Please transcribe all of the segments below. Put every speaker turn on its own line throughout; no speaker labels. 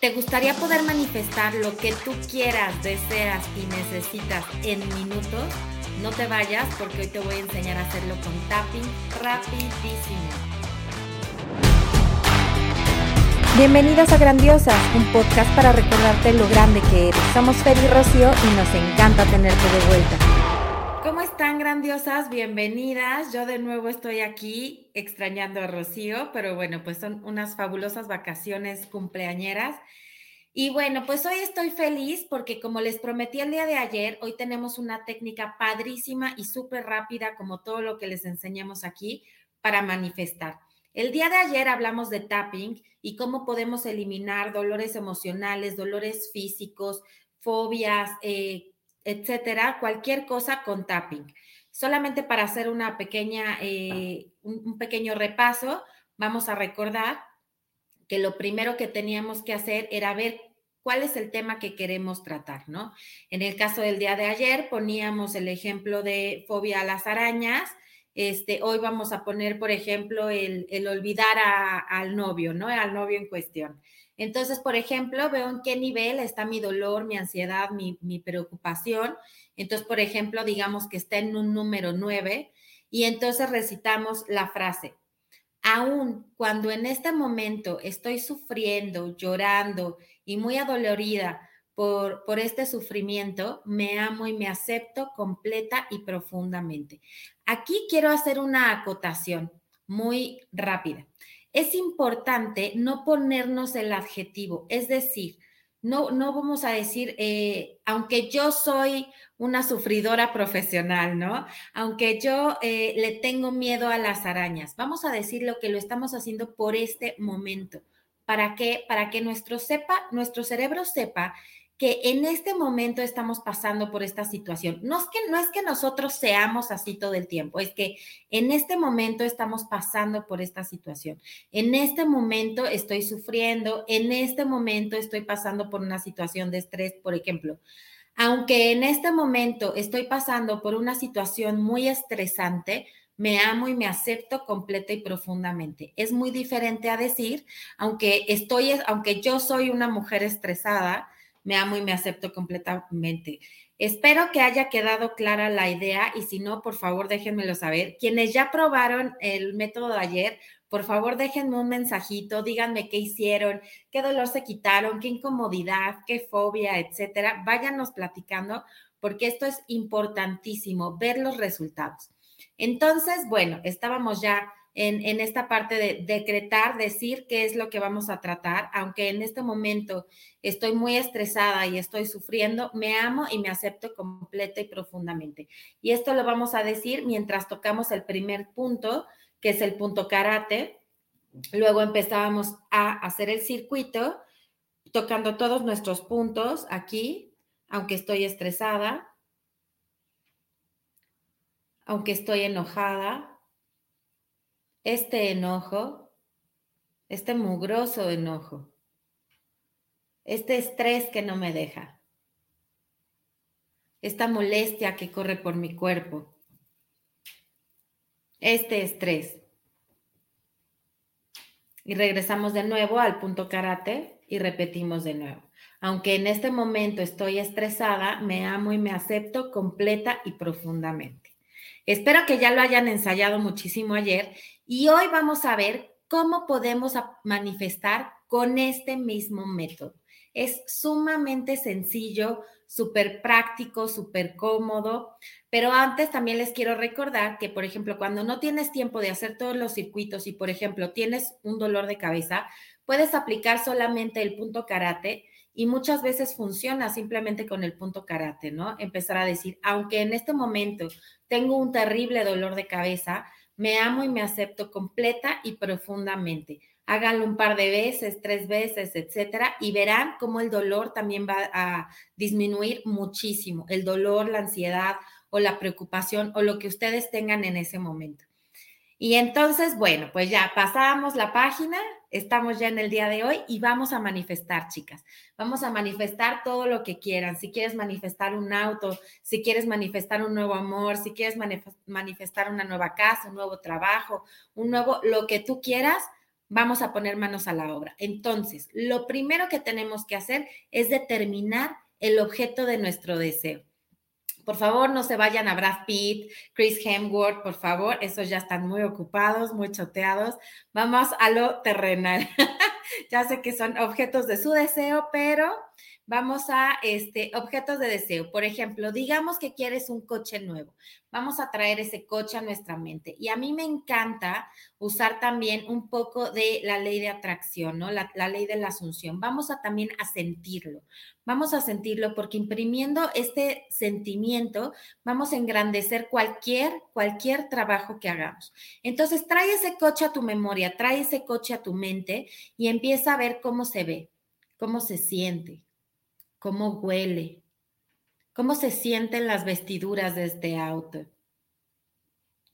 ¿Te gustaría poder manifestar lo que tú quieras, deseas y necesitas en minutos? No te vayas porque hoy te voy a enseñar a hacerlo con tapping rapidísimo. Bienvenidas a Grandiosas, un podcast para recordarte lo grande que eres. Somos Fer y Rocío y nos encanta tenerte de vuelta. ¿Cómo están grandiosas? Bienvenidas. Yo de nuevo estoy aquí extrañando a Rocío, pero bueno, pues son unas fabulosas vacaciones cumpleañeras. Y bueno, pues hoy estoy feliz porque como les prometí el día de ayer, hoy tenemos una técnica padrísima y súper rápida como todo lo que les enseñamos aquí para manifestar. El día de ayer hablamos de tapping y cómo podemos eliminar dolores emocionales, dolores físicos, fobias, eh, etcétera, cualquier cosa con tapping. Solamente para hacer una pequeña, eh, un, pequeño repaso, vamos a recordar que lo primero que teníamos que hacer era ver cuál es el tema que queremos tratar, ¿no? En el caso del día de ayer poníamos el ejemplo de fobia a las arañas. Este, hoy vamos a poner, por ejemplo, el, olvidar al novio, ¿no? Al novio en cuestión. Entonces, por ejemplo, veo en qué nivel está mi dolor, mi ansiedad, mi, preocupación. Entonces, por ejemplo, digamos que está en un número 9 y entonces recitamos la frase. Aún cuando en este momento estoy sufriendo, llorando y muy adolorida por, este sufrimiento, me amo y me acepto completa y profundamente. Aquí quiero hacer una acotación muy rápida es importante no ponernos el adjetivo, es decir, no, no vamos a decir, eh, aunque yo soy una sufridora profesional, ¿no? Aunque yo eh, le tengo miedo a las arañas, vamos a decir lo que lo estamos haciendo por este momento. ¿Para qué? Para que nuestro, sepa, nuestro cerebro sepa que en este momento estamos pasando por esta situación. No es que no es que nosotros seamos así todo el tiempo, es que en este momento estamos pasando por esta situación. En este momento estoy sufriendo, en este momento estoy pasando por una situación de estrés, por ejemplo. Aunque en este momento estoy pasando por una situación muy estresante, me amo y me acepto completa y profundamente. Es muy diferente a decir, aunque estoy aunque yo soy una mujer estresada, me amo y me acepto completamente. Espero que haya quedado clara la idea y si no, por favor, déjenmelo saber. Quienes ya probaron el método de ayer, por favor, déjenme un mensajito, díganme qué hicieron, qué dolor se quitaron, qué incomodidad, qué fobia, etcétera. Váyanos platicando porque esto es importantísimo, ver los resultados. Entonces, bueno, estábamos ya en, esta parte de decretar, decir qué es lo que vamos a tratar, aunque en este momento estoy muy estresada y estoy sufriendo, me amo y me acepto completa y profundamente. Y esto lo vamos a decir mientras tocamos el primer punto, que es el punto karate. Luego empezábamos a hacer el circuito, tocando todos nuestros puntos aquí, aunque estoy estresada, aunque estoy enojada, este enojo, este mugroso enojo, este estrés que no me deja, esta molestia que corre por mi cuerpo, este estrés. Y regresamos de nuevo al punto karate y repetimos de nuevo. Aunque en este momento estoy estresada, me amo y me acepto completa y profundamente. Espero que ya lo hayan ensayado muchísimo ayer y hoy vamos a ver cómo podemos manifestar con este mismo método. Es sumamente sencillo, súper práctico, súper cómodo, pero antes también les quiero recordar que, por ejemplo, cuando no tienes tiempo de hacer todos los circuitos y, por ejemplo, tienes un dolor de cabeza, puedes aplicar solamente el punto karate y muchas veces funciona simplemente con el punto karate, ¿no? Empezar a decir, aunque en este momento tengo un terrible dolor de cabeza, me amo y me acepto completa y profundamente. Háganlo un par de veces, tres veces, etcétera, y verán cómo el dolor también va a disminuir muchísimo. El dolor, la ansiedad o la preocupación o lo que ustedes tengan en ese momento. Y entonces, bueno, pues ya pasamos la página, estamos ya en el día de hoy y vamos a manifestar, chicas. Vamos a manifestar todo lo que quieran. Si quieres manifestar un auto, si quieres manifestar un nuevo amor, si quieres manifestar una nueva casa, un nuevo trabajo, un nuevo, lo que tú quieras, vamos a poner manos a la obra. Entonces, lo primero que tenemos que hacer es determinar el objeto de nuestro deseo. Por favor, no se vayan a Brad Pitt, Chris Hemsworth, por favor, esos ya están muy ocupados, muy choteados. Vamos a lo terrenal. ya sé que son objetos de su deseo, pero vamos a este, objetos de deseo. Por ejemplo, digamos que quieres un coche nuevo. Vamos a traer ese coche a nuestra mente. Y a mí me encanta usar también un poco de la ley de atracción, ¿no? La, ley de la asunción. Vamos a también a sentirlo. Vamos a sentirlo porque imprimiendo este sentimiento vamos a engrandecer cualquier, cualquier trabajo que hagamos. Entonces, trae ese coche a tu memoria, trae ese coche a tu mente y empieza a ver cómo se ve, cómo se siente cómo huele, cómo se sienten las vestiduras de este auto,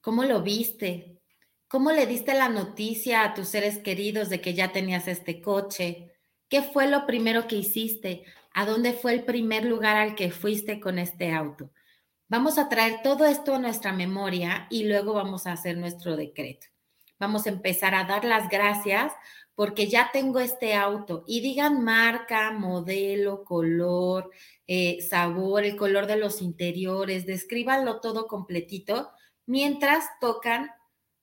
cómo lo viste, cómo le diste la noticia a tus seres queridos de que ya tenías este coche, qué fue lo primero que hiciste, a dónde fue el primer lugar al que fuiste con este auto. Vamos a traer todo esto a nuestra memoria y luego vamos a hacer nuestro decreto. Vamos a empezar a dar las gracias porque ya tengo este auto y digan marca, modelo, color, eh, sabor, el color de los interiores, descríbanlo todo completito mientras tocan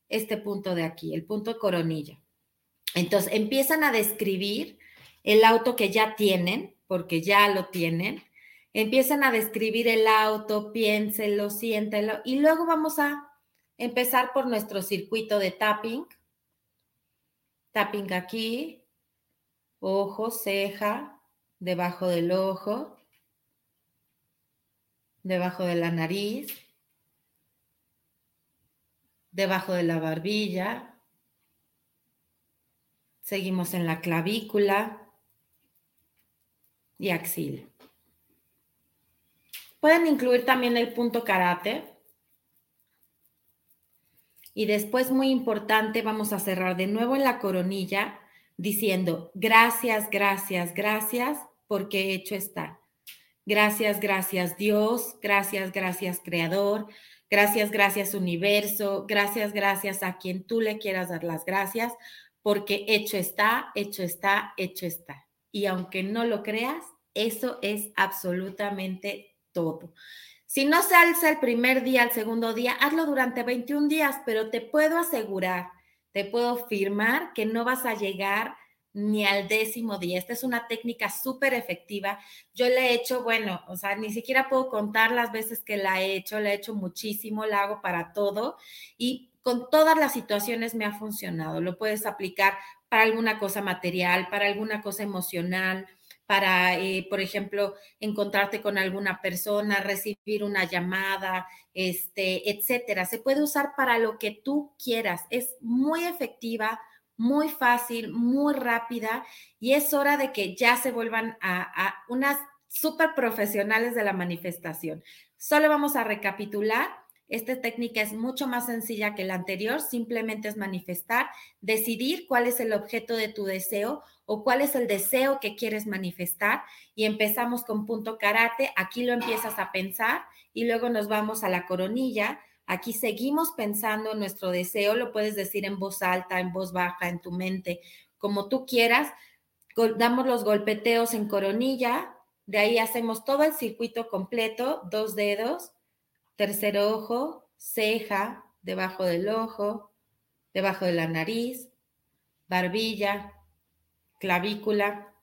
este punto de aquí, el punto coronilla. Entonces empiezan a describir el auto que ya tienen, porque ya lo tienen. Empiezan a describir el auto, piénselo, siéntelo y luego vamos a empezar por nuestro circuito de tapping. Tapping aquí, ojo, ceja, debajo del ojo, debajo de la nariz, debajo de la barbilla. Seguimos en la clavícula. Y axila. Pueden incluir también el punto karate y después, muy importante, vamos a cerrar de nuevo en la coronilla diciendo, gracias, gracias, gracias, porque hecho está. Gracias, gracias Dios, gracias, gracias Creador, gracias, gracias Universo, gracias, gracias a quien tú le quieras dar las gracias, porque hecho está, hecho está, hecho está. Y aunque no lo creas, eso es absolutamente todo. Si no se alza el primer día, el segundo día, hazlo durante 21 días, pero te puedo asegurar, te puedo firmar que no vas a llegar ni al décimo día. Esta es una técnica súper efectiva. Yo la he hecho, bueno, o sea, ni siquiera puedo contar las veces que la he hecho, la he hecho muchísimo, la hago para todo y con todas las situaciones me ha funcionado. Lo puedes aplicar para alguna cosa material, para alguna cosa emocional, para, eh, por ejemplo, encontrarte con alguna persona, recibir una llamada, este, etcétera. Se puede usar para lo que tú quieras. Es muy efectiva, muy fácil, muy rápida y es hora de que ya se vuelvan a, a unas súper profesionales de la manifestación. Solo vamos a recapitular esta técnica es mucho más sencilla que la anterior, simplemente es manifestar, decidir cuál es el objeto de tu deseo o cuál es el deseo que quieres manifestar y empezamos con punto karate, aquí lo empiezas a pensar y luego nos vamos a la coronilla, aquí seguimos pensando en nuestro deseo, lo puedes decir en voz alta, en voz baja, en tu mente, como tú quieras, damos los golpeteos en coronilla, de ahí hacemos todo el circuito completo, dos dedos tercer ojo, ceja, debajo del ojo, debajo de la nariz, barbilla, clavícula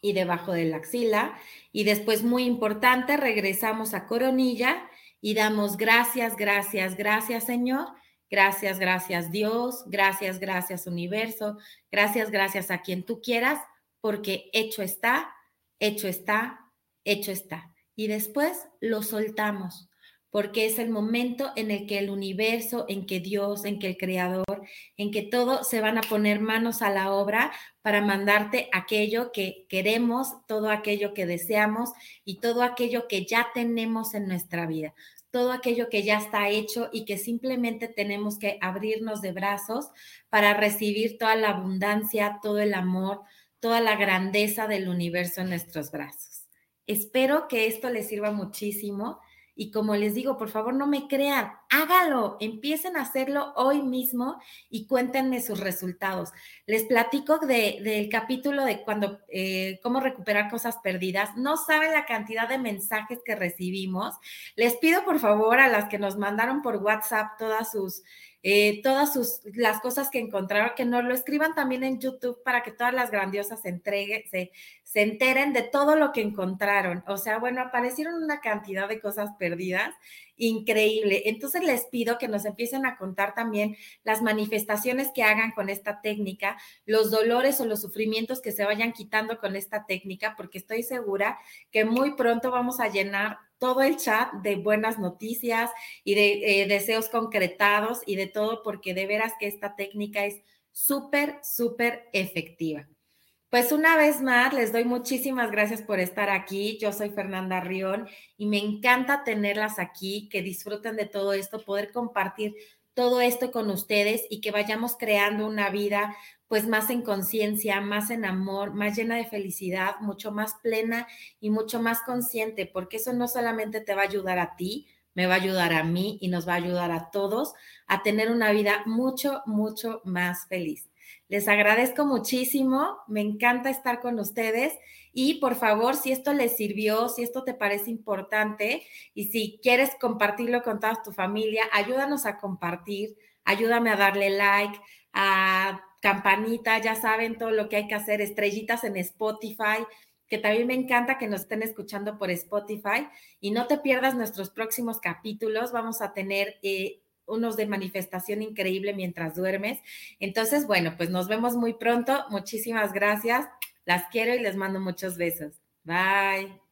y debajo de la axila. Y después, muy importante, regresamos a coronilla y damos gracias, gracias, gracias Señor. Gracias, gracias Dios, gracias, gracias universo, gracias, gracias a quien tú quieras, porque hecho está, hecho está, hecho está. Y después lo soltamos porque es el momento en el que el universo, en que Dios, en que el Creador, en que todo se van a poner manos a la obra para mandarte aquello que queremos, todo aquello que deseamos y todo aquello que ya tenemos en nuestra vida, todo aquello que ya está hecho y que simplemente tenemos que abrirnos de brazos para recibir toda la abundancia, todo el amor, toda la grandeza del universo en nuestros brazos. Espero que esto les sirva muchísimo Y como les digo, por favor, no me crean, hágalo, empiecen a hacerlo hoy mismo y cuéntenme sus resultados. Les platico del capítulo de cuando, eh, cómo recuperar cosas perdidas. No saben la cantidad de mensajes que recibimos. Les pido, por favor, a las que nos mandaron por WhatsApp todas sus eh, todas las cosas que encontraron, que nos lo escriban también en YouTube para que todas las grandiosas se, entreguen, se, se enteren de todo lo que encontraron. O sea, bueno, aparecieron una cantidad de cosas perdidas increíble. Entonces les pido que nos empiecen a contar también las manifestaciones que hagan con esta técnica, los dolores o los sufrimientos que se vayan quitando con esta técnica, porque estoy segura que muy pronto vamos a llenar todo el chat de buenas noticias y de eh, deseos concretados y de todo, porque de veras que esta técnica es súper, súper efectiva. Pues una vez más, les doy muchísimas gracias por estar aquí. Yo soy Fernanda Rión y me encanta tenerlas aquí, que disfruten de todo esto, poder compartir todo esto con ustedes y que vayamos creando una vida pues más en conciencia, más en amor, más llena de felicidad, mucho más plena y mucho más consciente, porque eso no solamente te va a ayudar a ti, me va a ayudar a mí y nos va a ayudar a todos a tener una vida mucho, mucho más feliz. Les agradezco muchísimo, me encanta estar con ustedes y por favor, si esto les sirvió, si esto te parece importante y si quieres compartirlo con toda tu familia, ayúdanos a compartir, ayúdame a darle like, a campanita, ya saben todo lo que hay que hacer, estrellitas en Spotify, que también me encanta que nos estén escuchando por Spotify y no te pierdas nuestros próximos capítulos. Vamos a tener eh, unos de manifestación increíble mientras duermes. Entonces, bueno, pues nos vemos muy pronto. Muchísimas gracias. Las quiero y les mando muchos besos. Bye.